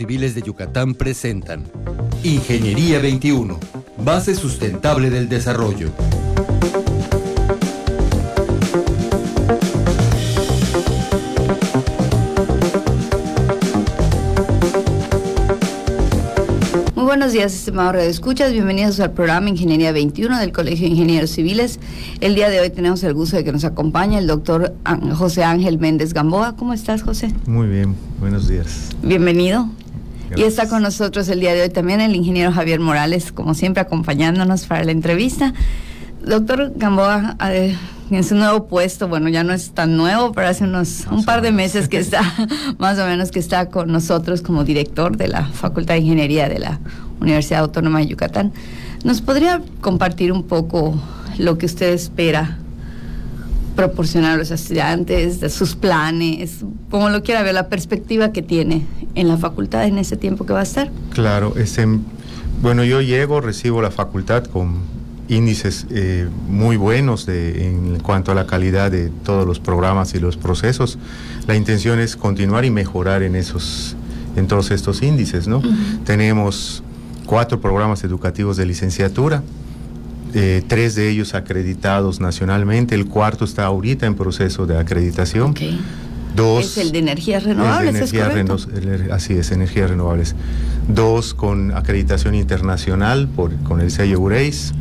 Civiles de Yucatán presentan Ingeniería 21, base sustentable del desarrollo. Muy buenos días, estimados Escuchas. Bienvenidos al programa Ingeniería 21 del Colegio de Ingenieros Civiles. El día de hoy tenemos el gusto de que nos acompañe el doctor José Ángel Méndez Gamboa. ¿Cómo estás, José? Muy bien, buenos días. Bienvenido. Y está con nosotros el día de hoy también el ingeniero Javier Morales, como siempre, acompañándonos para la entrevista. Doctor Gamboa, eh, en su nuevo puesto, bueno, ya no es tan nuevo, pero hace unos un par de meses que está, más o menos que está con nosotros como director de la Facultad de Ingeniería de la Universidad Autónoma de Yucatán. ¿Nos podría compartir un poco lo que usted espera proporcionar a los estudiantes, de sus planes, como lo quiera ver, la perspectiva que tiene en la facultad en ese tiempo que va a estar? Claro, ese, bueno, yo llego, recibo la facultad con índices eh, muy buenos de, en cuanto a la calidad de todos los programas y los procesos. La intención es continuar y mejorar en esos en todos estos índices, ¿no? Tenemos cuatro programas educativos de licenciatura, eh, tres de ellos acreditados nacionalmente, el cuarto está ahorita en proceso de acreditación. Dos, es el de energías renovables, así es, energías renovables. Dos con acreditación internacional por, con el sello UREIS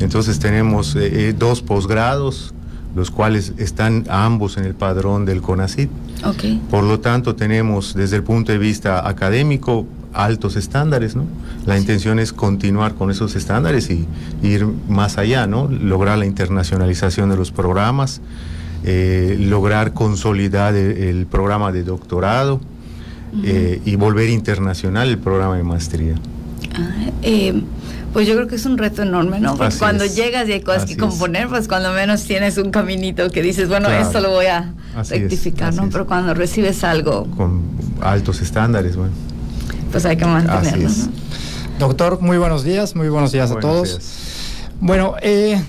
entonces tenemos eh, eh, dos posgrados, los cuales están ambos en el padrón del CONACID. Por lo tanto, tenemos desde el punto de vista académico altos estándares, ¿no? La intención es continuar con esos estándares y ir más allá, ¿no? Lograr la internacionalización de los programas, eh, lograr consolidar el, programa de doctorado y volver internacional el programa de maestría. Ah, pues yo creo que es un reto enorme, ¿no? Porque cuando llegas y hay cosas que componer, pues cuando menos tienes un caminito que dices, bueno, esto lo voy a rectificar, ¿no? Pero cuando recibes algo... Con altos estándares, bueno. Pues hay que mantenerlo. Doctor, muy buenos días, muy buenos días a todos. Bueno, eh,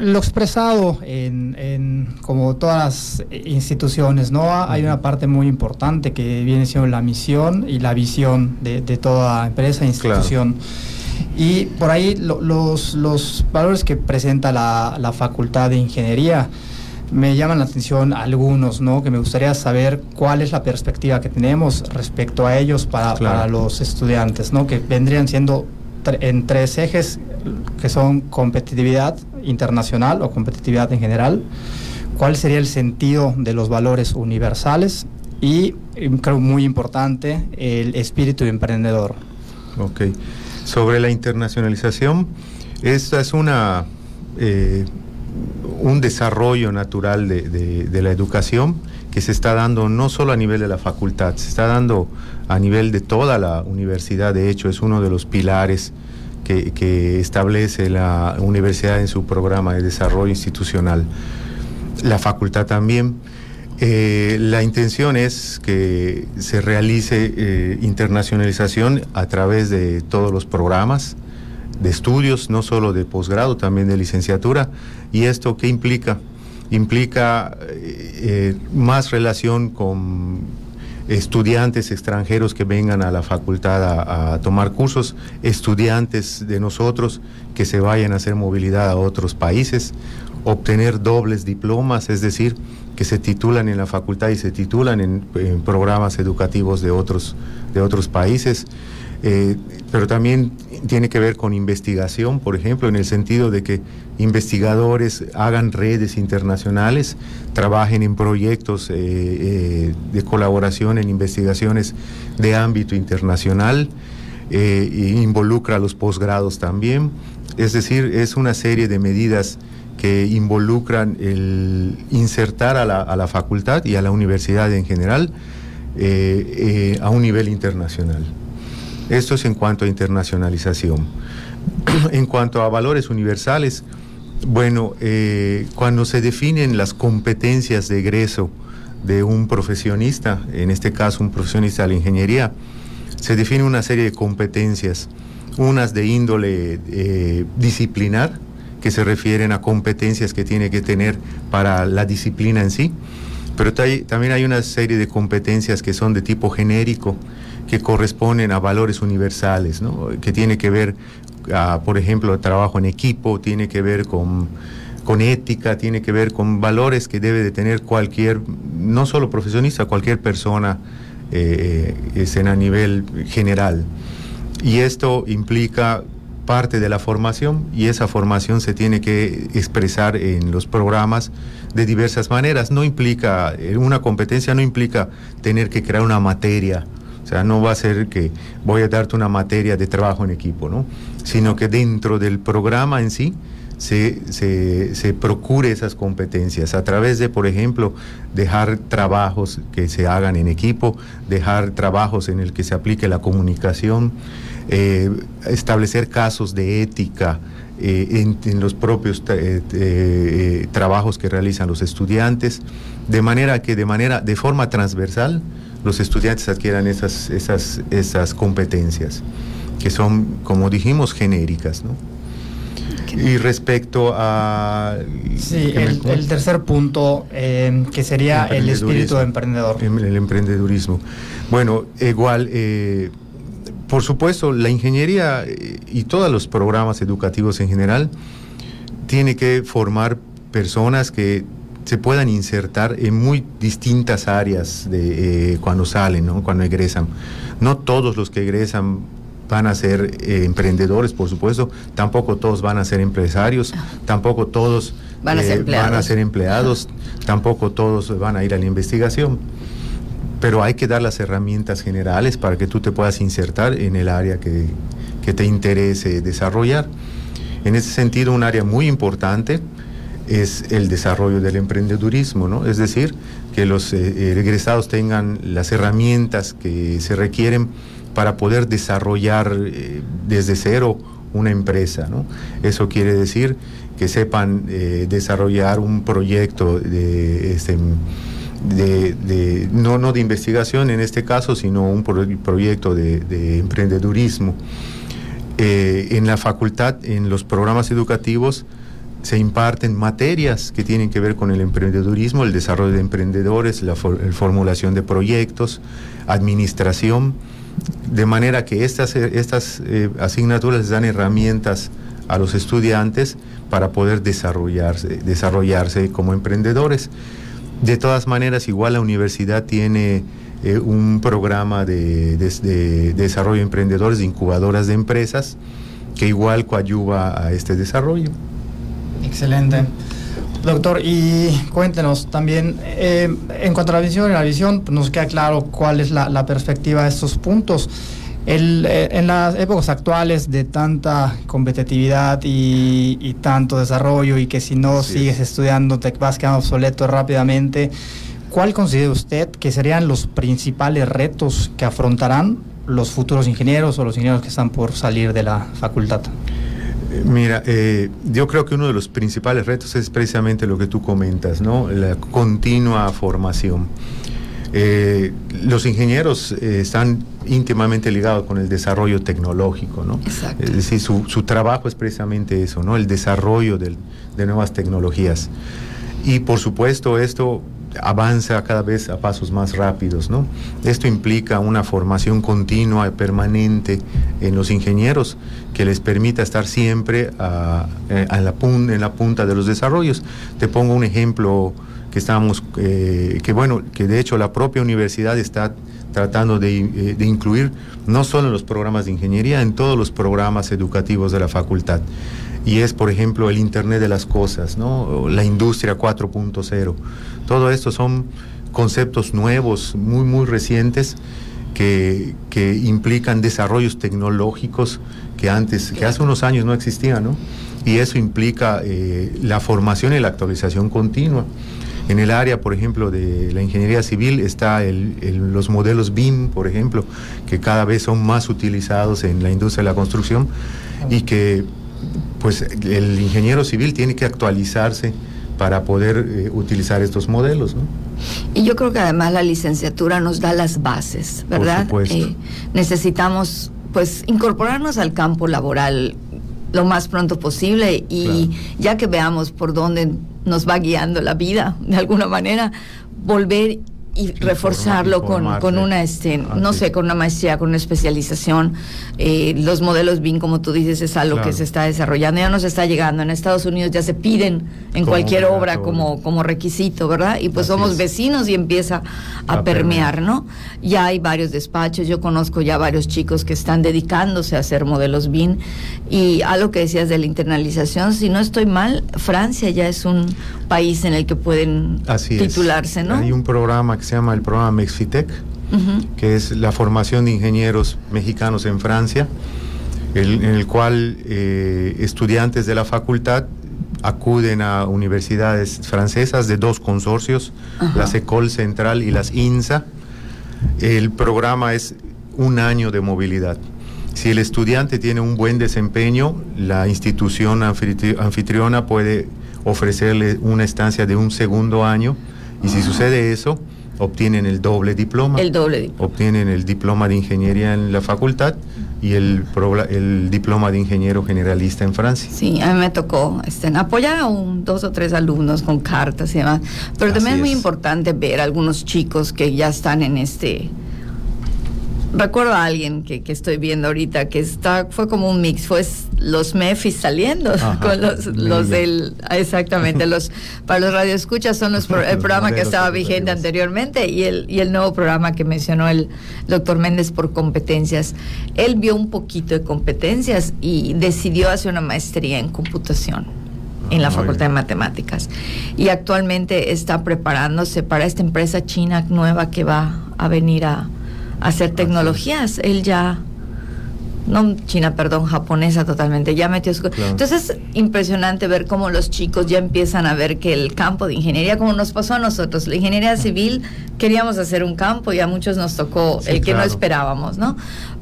lo expresado en, como todas las instituciones, ¿no? Hay una parte muy importante que viene siendo la misión y la visión de, toda empresa e institución. Y por ahí los, los, valores que presenta la, la, Facultad de Ingeniería me llaman la atención algunos, ¿no? Que me gustaría saber cuál es la perspectiva que tenemos respecto a ellos para, para los estudiantes, ¿no? Que vendrían siendo en tres ejes que son competitividad internacional o competitividad en general, cuál sería el sentido de los valores universales y, creo muy importante, el espíritu emprendedor. Ok. Sobre la internacionalización, esta es una, eh, un desarrollo natural de, la educación que se está dando no solo a nivel de la facultad, se está dando a nivel de toda la universidad. De hecho, es uno de los pilares que, establece la universidad en su programa de desarrollo institucional. La facultad también. Eh, la intención es que se realice eh, internacionalización a través de todos los programas de estudios, no solo de posgrado, también de licenciatura. ¿Y esto qué implica? Implica eh, más relación con estudiantes extranjeros que vengan a la facultad a, tomar cursos, estudiantes de nosotros que se vayan a hacer movilidad a otros países, obtener dobles diplomas, es decir, que se titulan en la facultad y se titulan en, programas educativos de otros, de otros países. Eh, pero también tiene que ver con investigación, por ejemplo, en el sentido de que investigadores hagan redes internacionales, trabajen en proyectos eh, eh, de colaboración en investigaciones de ámbito internacional, involucra a los posgrados también. Es decir, es una serie de medidas que involucran el insertar a la, facultad y a la universidad en general a un nivel internacional. Esto es en cuanto a internacionalización. en cuanto a valores universales, bueno, eh, cuando se definen las competencias de egreso de un profesionista, en este caso un profesionista de la ingeniería, se define una serie de competencias, unas de índole disciplinar, que se refieren a competencias que tiene que tener para la disciplina en sí, Pero también hay una serie de competencias que son de tipo genérico, que corresponden a valores universales, ¿no? que tiene que ver, por ejemplo, trabajo en equipo, tiene que ver con, con ética, tiene que ver con valores que debe de tener cualquier, no solo profesionista, cualquier persona eh, es en a nivel general. Y esto implica parte de la formación y esa formación se tiene que expresar en los programas de diversas maneras. No implica, eh, una competencia no implica tener que crear una materia, o sea, no va a ser que voy a darte una materia de trabajo en equipo, ¿no? Sino que dentro del programa en sí se, se, procure esas competencias a través de, por ejemplo, dejar trabajos que se hagan en equipo, dejar trabajos en el que se aplique la comunicación, eh, establecer casos de ética eh, en, los propios eh, trabajos que realizan los estudiantes, de manera que de manera, de forma transversal, los estudiantes adquieran esas, esas, esas competencias, que son, como dijimos, genéricas, ¿no? Y respecto a... Sí, el, tercer punto, eh, que sería el espíritu emprendedor. El, emprendedurismo. Bueno, igual, eh, por supuesto, la ingeniería eh, y todos los programas educativos en general tiene que formar personas que se puedan insertar en muy distintas áreas de cuando salen, ¿no? cuando egresan. No todos los que egresan van a ser eh, emprendedores, por supuesto, tampoco todos van a ser empresarios, tampoco todos van a ser eh, empleados, tampoco todos van a ir a la investigación. Pero hay que dar las herramientas generales para que tú te puedas insertar en el área que, te interese desarrollar. En ese sentido, un área muy importante es el desarrollo del emprendedurismo, ¿no? Es decir, que los eh, egresados tengan las herramientas que se requieren para poder desarrollar eh, desde cero una empresa. ¿no? Eso quiere decir que sepan eh, desarrollar un proyecto de, este, de, no, no de investigación en este caso, sino un proyecto de, emprendedurismo. Eh, en la facultad, en los programas educativos, se imparten materias que tienen que ver con el emprendedurismo, el desarrollo de emprendedores, la formulación de proyectos, administración de manera que estas, estas eh, asignaturas les dan herramientas a los estudiantes para poder desarrollarse, desarrollarse como emprendedores. De todas maneras, igual la universidad tiene eh, un programa de, de, desarrollo de emprendedores, de incubadoras de empresas, que igual coadyuva a este desarrollo. Excelente. Doctor, y cuéntenos también, eh, en cuanto a la visión, la visión pues, nos queda claro cuál es la, perspectiva de estos puntos. Eh, en las épocas actuales de tanta competitividad y, tanto desarrollo y que si no sigues estudiando te vas quedando obsoleto rápidamente, ¿cuál considera usted que serían los principales retos que afrontarán los futuros ingenieros o los ingenieros que están por salir de la facultad? Mira, eh, yo creo que uno de los principales retos es precisamente lo que tú comentas, ¿no? La continua formación. Eh, los ingenieros eh, están íntimamente ligados con el desarrollo tecnológico, ¿no? Exacto. Es decir, su, trabajo es precisamente eso, ¿no? El desarrollo de nuevas tecnologías. Y por supuesto esto avanza cada vez a pasos más rápidos. ¿no? Esto implica una formación continua y permanente en los ingenieros que les permita estar siempre eh, en la punta de los desarrollos. Te pongo un ejemplo que estamos, eh, que bueno, que de hecho la propia universidad está tratando eh, de, incluir no solo en los programas de ingeniería, en todos los programas educativos de la facultad. Y es, por ejemplo, el Internet de las Cosas, ¿no? la industria 4.0. Todo esto son conceptos nuevos, muy, muy recientes, que, implican desarrollos tecnológicos que antes, que hace unos años no existían, ¿no? Y eso implica eh, la formación y la actualización continua. En el área, por ejemplo, de la ingeniería civil está los modelos BIM, por ejemplo, que cada vez son más utilizados en la industria de la construcción y que pues el ingeniero civil tiene que actualizarse para poder eh, utilizar estos modelos. ¿no? Y yo creo que además la licenciatura nos da las bases, ¿verdad? Eh, necesitamos pues incorporarnos al campo laboral lo más pronto posible y ya que veamos por dónde nos va guiando la vida de alguna manera, volver y reforzarlo con, con, una, este, no sé, con una maestría, con una especialización. Eh, los modelos BIM, como tú dices, es algo que se está desarrollando, ya nos está llegando. En Estados Unidos ya se piden en cualquier obra como, como requisito, ¿verdad? Y pues somos vecinos y empieza a, permear, ¿no? Ya hay varios despachos, yo conozco ya varios chicos que están dedicándose a hacer modelos BIM. Y algo que decías de la internalización, si no estoy mal, Francia ya es un país en el que pueden titularse, ¿no? Hay un programa que se llama el programa Mexfitec, que es la formación de ingenieros mexicanos en Francia, en el cual eh, estudiantes de la facultad acuden a universidades francesas de dos consorcios, la SECOL Central y las INSA. El programa es un año de movilidad. Si el estudiante tiene un buen desempeño, la institución anfitriona puede ofrecerle una estancia de un segundo año y si sucede eso, obtienen el doble diploma. El doble diploma. Obtienen el diploma de ingeniería en la facultad y el, el diploma de ingeniero generalista en Francia. Sí, a mí me tocó este, apoyar a un, dos o tres alumnos con cartas y demás, pero también es muy importante ver a algunos chicos que ya están en este recuerdo a alguien que, que, estoy viendo ahorita que está fue como un mix fue los Mefis saliendo con los, los del exactamente los para los radioescuchas son los el programa que estaba vigente anteriormente y el y el nuevo programa que mencionó el doctor Méndez por competencias. Él vio un poquito de competencias y decidió hacer una maestría en computación en la ah, Facultad de Matemáticas. Y actualmente está preparándose para esta empresa china nueva que va a venir a hacer tecnologías. Él ya, no China, perdón, japonesa totalmente, ya metió su... Entonces es impresionante ver cómo los chicos ya empiezan a ver que el campo de ingeniería, como nos pasó a nosotros, la ingeniería civil, queríamos hacer un campo y a muchos nos tocó el que no esperábamos, ¿no?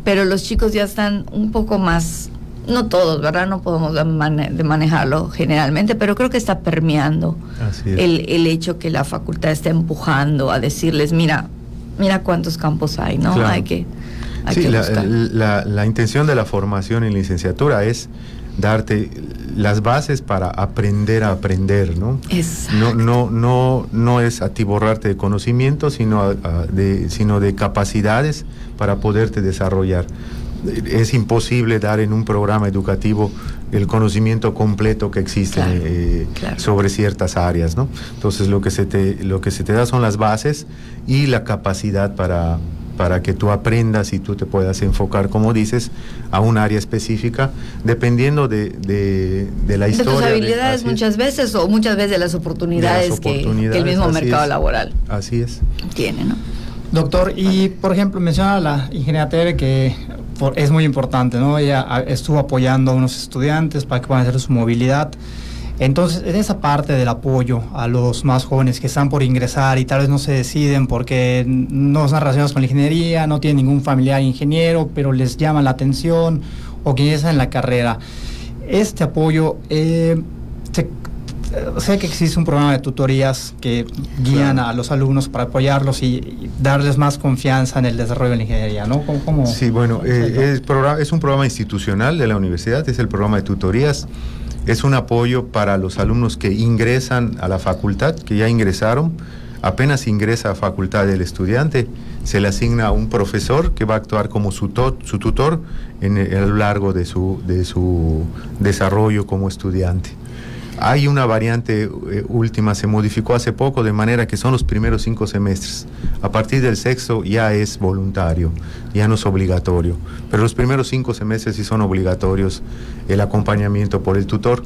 Pero los chicos ya están un poco más no todos, ¿verdad? No podemos de, manejarlo generalmente, pero creo que está permeando el, el, hecho que la facultad está empujando a decirles, mira, mira cuántos campos hay, ¿no? Hay que... sí, la, la, intención de la formación en licenciatura es darte las bases para aprender a aprender, ¿no? No, no, no, no es atiborrarte de conocimiento, sino, de, sino de capacidades para poderte desarrollar. Es imposible dar en un programa educativo el conocimiento completo que existe eh, sobre ciertas áreas, ¿no? Entonces lo que se te lo que se te da son las bases y la capacidad para para que tú aprendas y tú te puedas enfocar, como dices, a un área específica, dependiendo de, de, la historia. De tus habilidades muchas veces o muchas veces de las oportunidades, que, el mismo mercado laboral así es. tiene, ¿no? Doctor, y por ejemplo, menciona la ingeniera Tere que es muy importante, ¿no? Ella estuvo apoyando a unos estudiantes para que puedan hacer su movilidad. Entonces, en esa parte del apoyo a los más jóvenes que están por ingresar y tal vez no se deciden porque no están relacionados con la ingeniería, no tienen ningún familiar ingeniero, pero les llama la atención o que están en la carrera. Este apoyo eh, sé que existe un programa de tutorías que guían a los alumnos para apoyarlos y, darles más confianza en el desarrollo de la ingeniería, ¿no? ¿Cómo, sí, bueno, eh, es, programa, es un programa institucional de la universidad, es el programa de tutorías. Es un apoyo para los alumnos que ingresan a la facultad, que ya ingresaron. Apenas ingresa a facultad del estudiante, se le asigna un profesor que va a actuar como su, su tutor en a lo largo de su, de su desarrollo como estudiante. Hay una variante eh, última, se modificó hace poco, de manera que son los primeros cinco semestres. A partir del sexto ya es voluntario, ya no es obligatorio. Pero los primeros cinco semestres sí son obligatorios el acompañamiento por el tutor.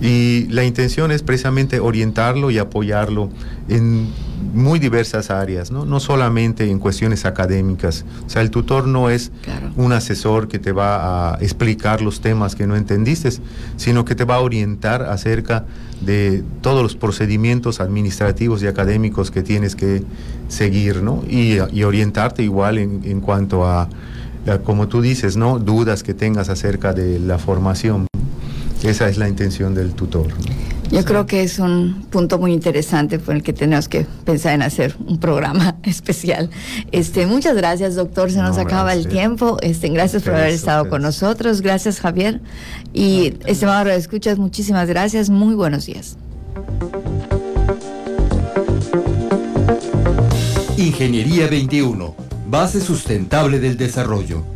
Y la intención es precisamente orientarlo y apoyarlo en muy diversas áreas, ¿no? no solamente en cuestiones académicas. O sea, el tutor no es un asesor que te va a explicar los temas que no entendiste, sino que te va a orientar acerca de todos los procedimientos administrativos y académicos que tienes que seguir, ¿no? Y, orientarte igual en, cuanto a, a, como tú dices, ¿no? Dudas que tengas acerca de la formación. Esa es la intención del tutor. Yo creo que es un punto muy interesante por el que tenemos que pensar en hacer un programa especial. Este, muchas gracias, doctor. Se nos acaba el tiempo. Este, gracias por haber estado con nosotros. Gracias, Javier. Y estimado escuchas, muchísimas gracias. Muy buenos días. Ingeniería 21, base sustentable del desarrollo.